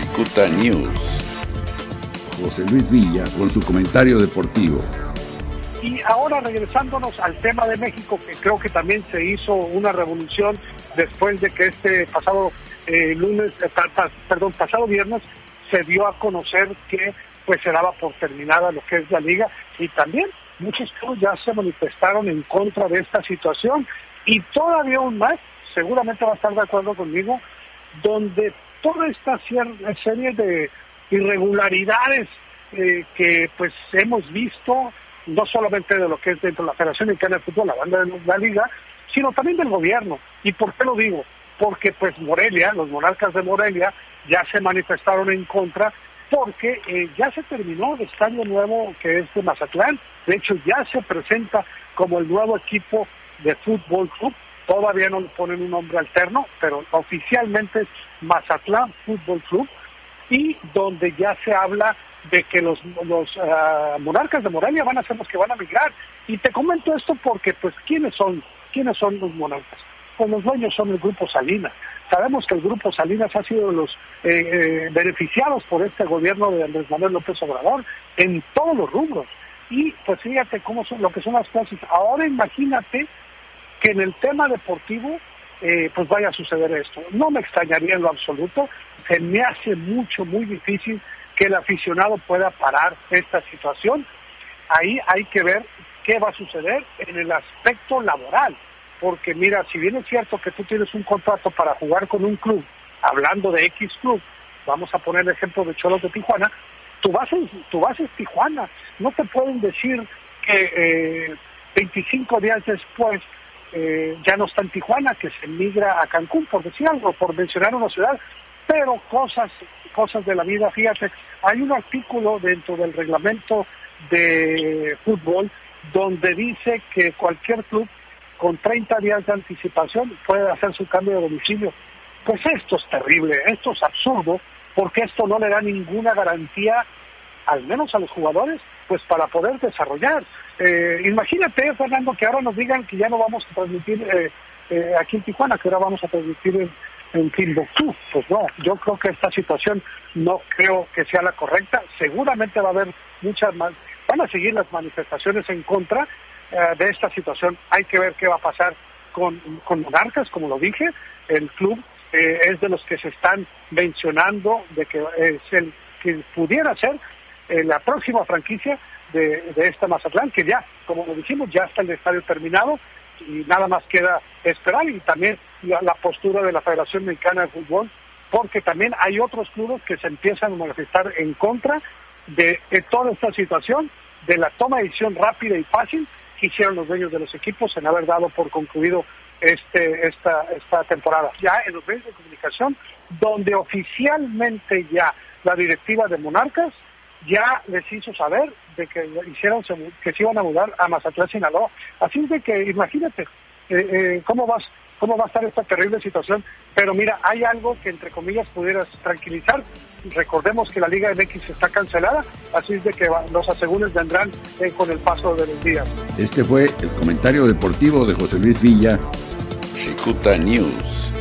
Cicuta News. José Luis Villa con su comentario deportivo. Y ahora regresándonos al tema de México, que creo que también se hizo una revolución después de que este pasado eh, lunes, eh, perdón, pasado viernes se dio a conocer que pues se daba por terminada lo que es la liga y también muchos clubes ya se manifestaron en contra de esta situación y todavía aún más, seguramente va a estar de acuerdo conmigo, donde toda esta serie de irregularidades eh, que pues hemos visto, no solamente de lo que es dentro de la Federación Mexicana de Fútbol, la banda de la liga, sino también del gobierno. ¿Y por qué lo digo? Porque pues Morelia, los monarcas de Morelia, ya se manifestaron en contra porque eh, ya se terminó el estadio nuevo que es de Mazatlán, de hecho ya se presenta como el nuevo equipo de fútbol club, todavía no le ponen un nombre alterno, pero oficialmente es Mazatlán Fútbol Club, y donde ya se habla de que los, los ah, monarcas de Morelia van a ser los que van a migrar. Y te comento esto porque, pues, ¿quiénes son? ¿Quiénes son los monarcas? Pues los dueños son el Grupo Salinas. Sabemos que el Grupo Salinas ha sido los eh, eh, beneficiados por este gobierno de Andrés Manuel López Obrador en todos los rubros. Y pues fíjate cómo son lo que son las cosas. Ahora imagínate que en el tema deportivo eh, pues vaya a suceder esto. No me extrañaría en lo absoluto, se me hace mucho, muy difícil que el aficionado pueda parar esta situación. Ahí hay que ver qué va a suceder en el aspecto laboral, porque mira, si bien es cierto que tú tienes un contrato para jugar con un club, hablando de X club, vamos a poner el ejemplo de Cholos de Tijuana, tu base, tu base es Tijuana, no te pueden decir que 25 eh, días después eh, ya no está en Tijuana, que se migra a Cancún, por decir algo, por mencionar una ciudad, pero cosas, cosas de la vida, fíjate, hay un artículo dentro del reglamento de fútbol donde dice que cualquier club con 30 días de anticipación puede hacer su cambio de domicilio. Pues esto es terrible, esto es absurdo, porque esto no le da ninguna garantía, al menos a los jugadores, pues para poder desarrollar. Eh, imagínate, Fernando, que ahora nos digan que ya no vamos a transmitir eh, eh, aquí en Tijuana, que ahora vamos a transmitir en, en Timbuktu. Pues no, yo creo que esta situación no creo que sea la correcta. Seguramente va a haber muchas más, van a seguir las manifestaciones en contra de esta situación. Hay que ver qué va a pasar con, con Monarcas, como lo dije. El club es de los que se están mencionando de que es el que pudiera ser la próxima franquicia de, esta Mazatlán, que ya, como lo dijimos, ya está el estadio terminado y nada más queda esperar y también la, postura de la Federación Mexicana de Fútbol, porque también hay otros clubes que se empiezan a manifestar en contra de, toda esta situación, de la toma de decisión rápida y fácil que hicieron los dueños de los equipos en haber dado por concluido este, esta, esta temporada. Ya en los medios de comunicación, donde oficialmente ya la directiva de Monarcas ya les hizo saber de que hicieron que se iban a mudar a Mazatlán, Sinaloa. Así de que imagínate eh, eh, cómo vas cómo va a estar esta terrible situación. Pero mira, hay algo que entre comillas pudieras tranquilizar. Recordemos que la Liga MX está cancelada, así es de que los asegúnes vendrán eh, con el paso de los días. Este fue el comentario deportivo de José Luis Villa. Cicuta News.